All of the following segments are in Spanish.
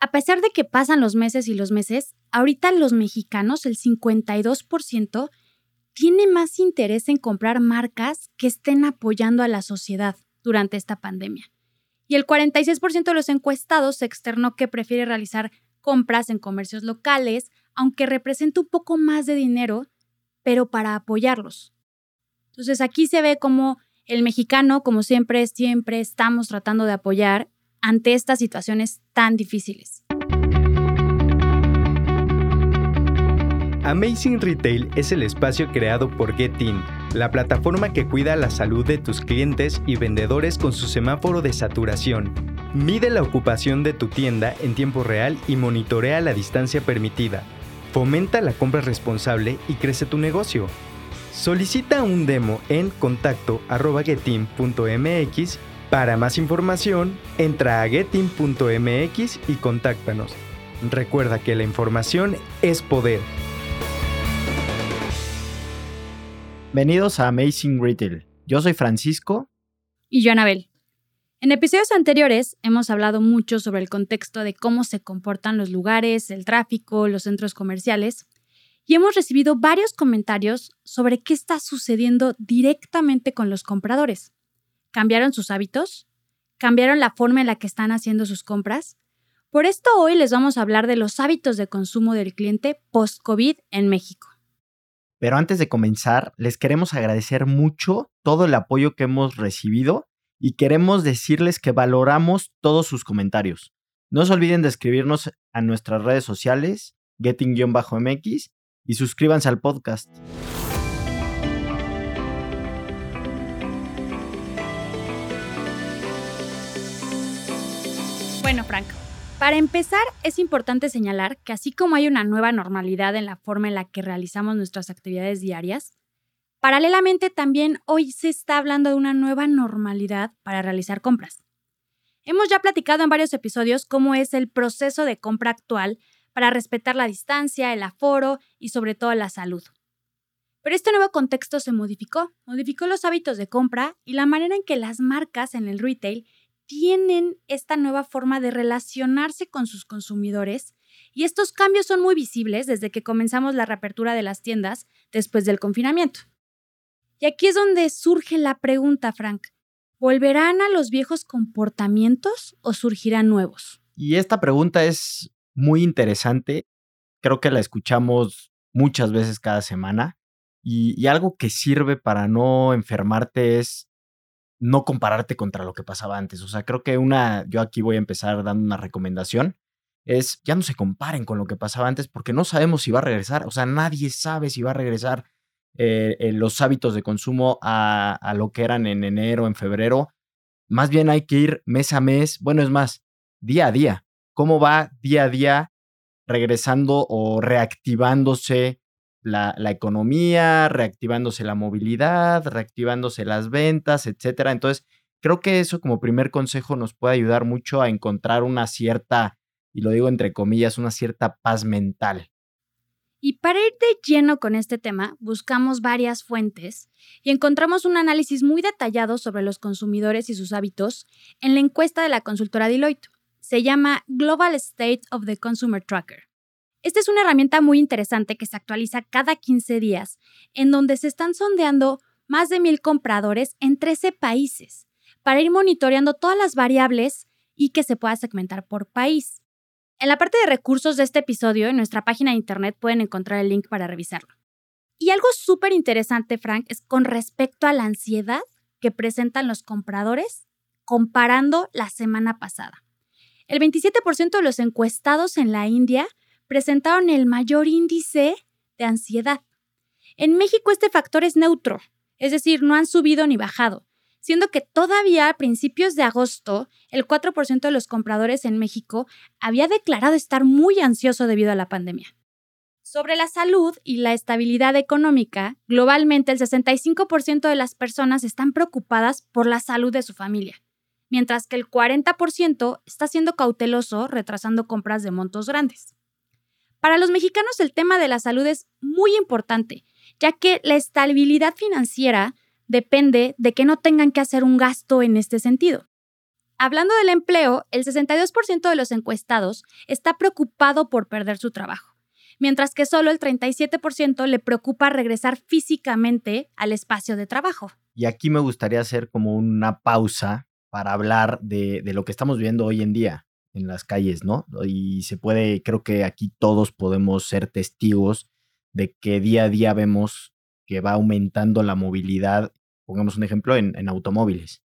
A pesar de que pasan los meses y los meses, ahorita los mexicanos, el 52%, tiene más interés en comprar marcas que estén apoyando a la sociedad durante esta pandemia. Y el 46% de los encuestados externó que prefiere realizar compras en comercios locales, aunque representa un poco más de dinero, pero para apoyarlos. Entonces aquí se ve como el mexicano, como siempre, siempre estamos tratando de apoyar ante estas situaciones tan difíciles. Amazing Retail es el espacio creado por GetIn, la plataforma que cuida la salud de tus clientes y vendedores con su semáforo de saturación. Mide la ocupación de tu tienda en tiempo real y monitorea la distancia permitida. Fomenta la compra responsable y crece tu negocio. Solicita un demo en contacto.getin.mx para más información, entra a getin.mx y contáctanos. Recuerda que la información es poder. Bienvenidos a Amazing Retail. Yo soy Francisco. Y yo, Anabel. En episodios anteriores hemos hablado mucho sobre el contexto de cómo se comportan los lugares, el tráfico, los centros comerciales, y hemos recibido varios comentarios sobre qué está sucediendo directamente con los compradores. ¿Cambiaron sus hábitos? ¿Cambiaron la forma en la que están haciendo sus compras? Por esto hoy les vamos a hablar de los hábitos de consumo del cliente post-COVID en México. Pero antes de comenzar, les queremos agradecer mucho todo el apoyo que hemos recibido y queremos decirles que valoramos todos sus comentarios. No se olviden de escribirnos a nuestras redes sociales, getting-mx, y suscríbanse al podcast. Bueno, Frank, para empezar es importante señalar que así como hay una nueva normalidad en la forma en la que realizamos nuestras actividades diarias, paralelamente también hoy se está hablando de una nueva normalidad para realizar compras. Hemos ya platicado en varios episodios cómo es el proceso de compra actual para respetar la distancia, el aforo y sobre todo la salud. Pero este nuevo contexto se modificó, modificó los hábitos de compra y la manera en que las marcas en el retail tienen esta nueva forma de relacionarse con sus consumidores y estos cambios son muy visibles desde que comenzamos la reapertura de las tiendas después del confinamiento. Y aquí es donde surge la pregunta, Frank. ¿Volverán a los viejos comportamientos o surgirán nuevos? Y esta pregunta es muy interesante. Creo que la escuchamos muchas veces cada semana. Y, algo que sirve para no enfermarte es no compararte contra lo que pasaba antes. O sea, creo que una, yo aquí voy a empezar dando una recomendación, es ya no se comparen con lo que pasaba antes porque no sabemos si va a regresar. O sea, nadie sabe si va a regresar eh, eh, los hábitos de consumo a, a lo que eran en enero, en febrero. Más bien hay que ir mes a mes, bueno, es más, día a día. ¿Cómo va día a día regresando o reactivándose la, economía, reactivándose la movilidad, reactivándose las ventas, etcétera. Entonces, creo que eso como primer consejo nos puede ayudar mucho a encontrar una cierta, y lo digo entre comillas, una cierta paz mental. Y para ir de lleno con este tema, buscamos varias fuentes y encontramos un análisis muy detallado sobre los consumidores y sus hábitos en la encuesta de la consultora Deloitte. Se llama Global State of the Consumer Tracker. Esta es una herramienta muy interesante que se actualiza cada 15 días, en donde se están sondeando más de mil compradores en 13 países para ir monitoreando todas las variables y que se pueda segmentar por país. En la parte de recursos de este episodio, en nuestra página de internet pueden encontrar el link para revisarlo. Y algo súper interesante, Frank, es con respecto a la ansiedad que presentan los compradores comparando la semana pasada. El 27% de los encuestados en la India presentaron el mayor índice de ansiedad. En México este factor es neutro, es decir, no han subido ni bajado, siendo que todavía a principios de agosto el 4% de los compradores en México había declarado estar muy ansioso debido a la pandemia. Sobre la salud y la estabilidad económica, globalmente el 65% de las personas están preocupadas por la salud de su familia, mientras que el 40% está siendo cauteloso retrasando compras de montos grandes. Para los mexicanos el tema de la salud es muy importante, ya que la estabilidad financiera depende de que no tengan que hacer un gasto en este sentido. Hablando del empleo, el 62% de los encuestados está preocupado por perder su trabajo, mientras que solo el 37% le preocupa regresar físicamente al espacio de trabajo. Y aquí me gustaría hacer como una pausa para hablar de, lo que estamos viendo hoy en día en las calles, ¿no? Y se puede, creo que aquí todos podemos ser testigos de que día a día vemos que va aumentando la movilidad, pongamos un ejemplo, en automóviles.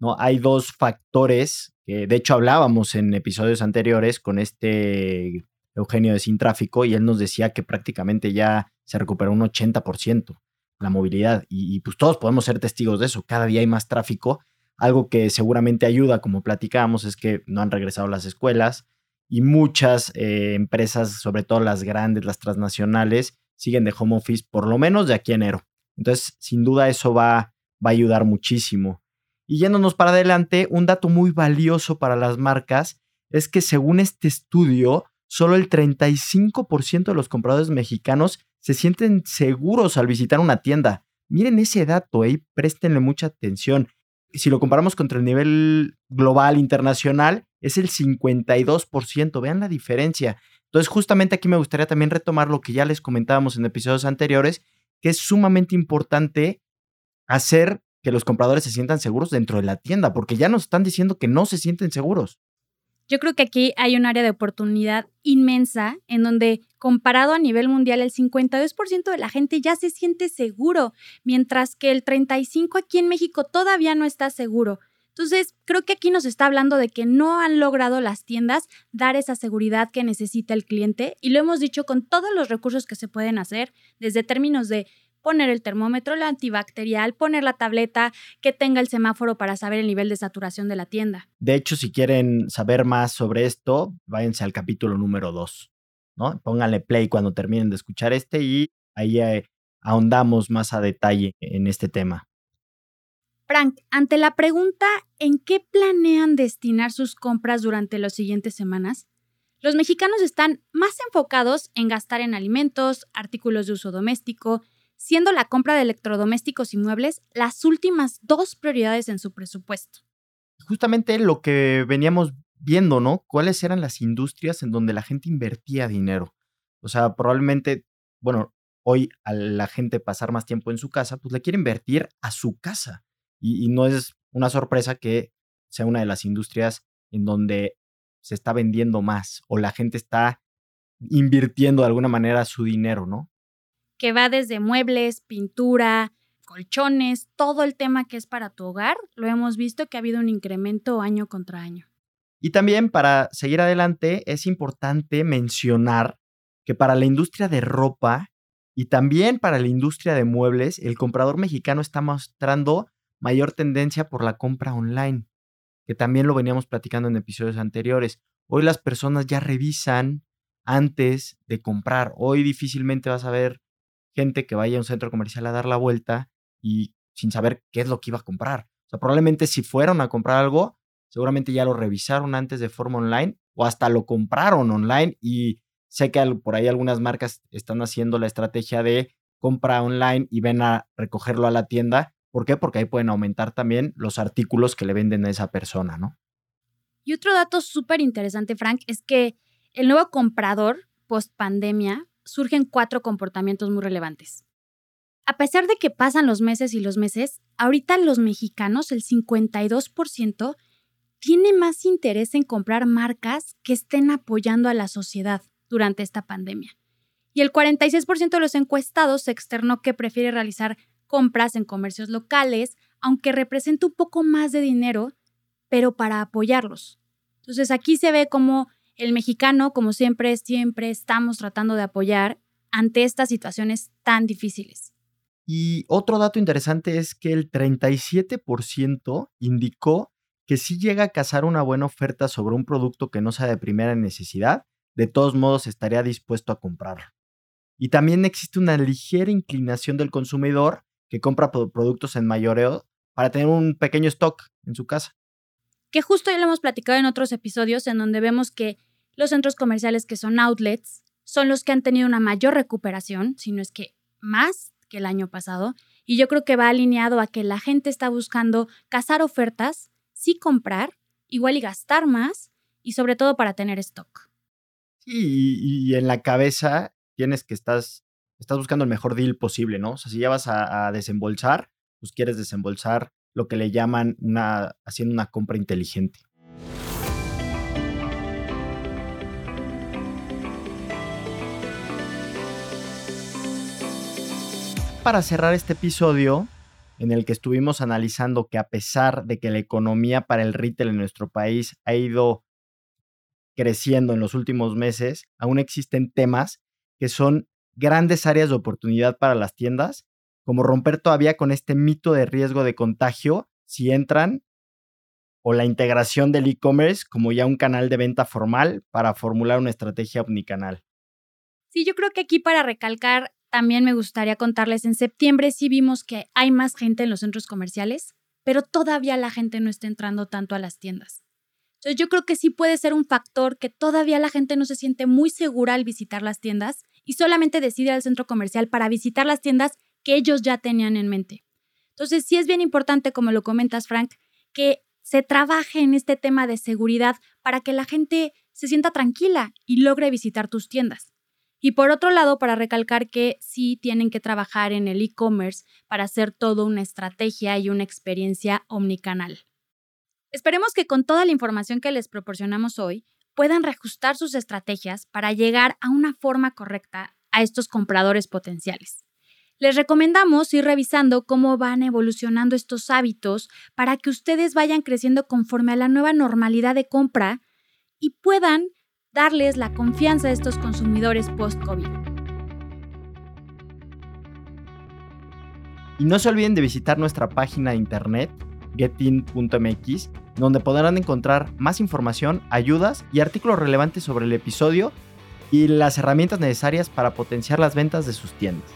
¿no? Hay dos factores que de hecho hablábamos en episodios anteriores con este Eugenio de Sin Tráfico y él nos decía que prácticamente ya se recuperó un 80% la movilidad y, pues todos podemos ser testigos de eso, cada día hay más tráfico, algo que seguramente ayuda, como platicábamos, es que no han regresado las escuelas y muchas eh, empresas, sobre todo las grandes, las transnacionales, siguen de home office por lo menos de aquí a enero. Entonces, sin duda eso va, va a ayudar muchísimo. Y yéndonos para adelante, un dato muy valioso para las marcas es que según este estudio, solo el 35% de los compradores mexicanos se sienten seguros al visitar una tienda. Miren ese dato, ¿eh? préstenle mucha atención. Si lo comparamos contra el nivel global internacional, es el 52%. Vean la diferencia. Entonces, justamente aquí me gustaría también retomar lo que ya les comentábamos en episodios anteriores, que es sumamente importante hacer que los compradores se sientan seguros dentro de la tienda, porque ya nos están diciendo que no se sienten seguros. Yo creo que aquí hay un área de oportunidad inmensa en donde, comparado a nivel mundial, el 52% de la gente ya se siente seguro, mientras que el 35% aquí en México todavía no está seguro. Entonces, creo que aquí nos está hablando de que no han logrado las tiendas dar esa seguridad que necesita el cliente y lo hemos dicho con todos los recursos que se pueden hacer, desde términos de poner el termómetro, el antibacterial, poner la tableta que tenga el semáforo para saber el nivel de saturación de la tienda. De hecho, si quieren saber más sobre esto, váyanse al capítulo número 2, ¿no? Pónganle play cuando terminen de escuchar este y ahí eh, ahondamos más a detalle en este tema. Frank, ante la pregunta ¿en qué planean destinar sus compras durante las siguientes semanas? Los mexicanos están más enfocados en gastar en alimentos, artículos de uso doméstico, siendo la compra de electrodomésticos y muebles las últimas dos prioridades en su presupuesto. Justamente lo que veníamos viendo, ¿no? ¿Cuáles eran las industrias en donde la gente invertía dinero? O sea, probablemente, bueno, hoy a la gente pasar más tiempo en su casa, pues le quiere invertir a su casa. Y, no es una sorpresa que sea una de las industrias en donde se está vendiendo más o la gente está invirtiendo de alguna manera su dinero, ¿no? Que va desde muebles, pintura, colchones, todo el tema que es para tu hogar, lo hemos visto que ha habido un incremento año contra año. Y también para seguir adelante es importante mencionar que para la industria de ropa y también para la industria de muebles, el comprador mexicano está mostrando mayor tendencia por la compra online, que también lo veníamos platicando en episodios anteriores. Hoy las personas ya revisan antes de comprar. Hoy difícilmente vas a ver gente que vaya a un centro comercial a dar la vuelta y sin saber qué es lo que iba a comprar. O sea, probablemente si fueron a comprar algo, seguramente ya lo revisaron antes de forma online o hasta lo compraron online y sé que por ahí algunas marcas están haciendo la estrategia de compra online y ven a recogerlo a la tienda. ¿Por qué? Porque ahí pueden aumentar también los artículos que le venden a esa persona, ¿no? Y otro dato súper interesante, Frank, es que el nuevo comprador post pandemia surgen cuatro comportamientos muy relevantes. A pesar de que pasan los meses y los meses, ahorita los mexicanos, el 52%, tiene más interés en comprar marcas que estén apoyando a la sociedad durante esta pandemia. Y el 46% de los encuestados se externó que prefiere realizar compras en comercios locales, aunque representa un poco más de dinero, pero para apoyarlos. Entonces aquí se ve como el mexicano, como siempre, siempre estamos tratando de apoyar ante estas situaciones tan difíciles. Y otro dato interesante es que el 37% indicó que si llega a cazar una buena oferta sobre un producto que no sea de primera necesidad, de todos modos estaría dispuesto a comprarlo. Y también existe una ligera inclinación del consumidor que compra productos en mayoreo para tener un pequeño stock en su casa. Que justo ya lo hemos platicado en otros episodios en donde vemos que los centros comerciales que son outlets son los que han tenido una mayor recuperación, si no es que más que el año pasado. Y yo creo que va alineado a que la gente está buscando cazar ofertas, sí comprar, igual y gastar más y sobre todo para tener stock. Sí, y, en la cabeza tienes que estás, estás buscando el mejor deal posible, ¿no? O sea, si ya vas a, a desembolsar, pues quieres desembolsar lo que le llaman una, haciendo una compra inteligente. Para cerrar este episodio, en el que estuvimos analizando que a pesar de que la economía para el retail en nuestro país ha ido creciendo en los últimos meses, aún existen temas que son grandes áreas de oportunidad para las tiendas, como romper todavía con este mito de riesgo de contagio si entran o la integración del e-commerce como ya un canal de venta formal para formular una estrategia omnicanal. Sí, yo creo que aquí para recalcar también me gustaría contarles, en septiembre sí vimos que hay más gente en los centros comerciales, pero todavía la gente no está entrando tanto a las tiendas. Entonces yo creo que sí puede ser un factor que todavía la gente no se siente muy segura al visitar las tiendas y solamente decide al centro comercial para visitar las tiendas que ellos ya tenían en mente. Entonces sí es bien importante, como lo comentas Frank, que se trabaje en este tema de seguridad para que la gente se sienta tranquila y logre visitar tus tiendas. Y por otro lado, para recalcar que sí tienen que trabajar en el e-commerce para hacer todo una estrategia y una experiencia omnicanal. Esperemos que con toda la información que les proporcionamos hoy puedan reajustar sus estrategias para llegar a una forma correcta a estos compradores potenciales. Les recomendamos ir revisando cómo van evolucionando estos hábitos para que ustedes vayan creciendo conforme a la nueva normalidad de compra y puedan darles la confianza a estos consumidores post-COVID. Y no se olviden de visitar nuestra página de internet getin.mx, donde podrán encontrar más información, ayudas y artículos relevantes sobre el episodio y las herramientas necesarias para potenciar las ventas de sus tiendas.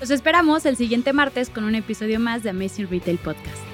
Los esperamos el siguiente martes con un episodio más de Amazing Retail Podcast.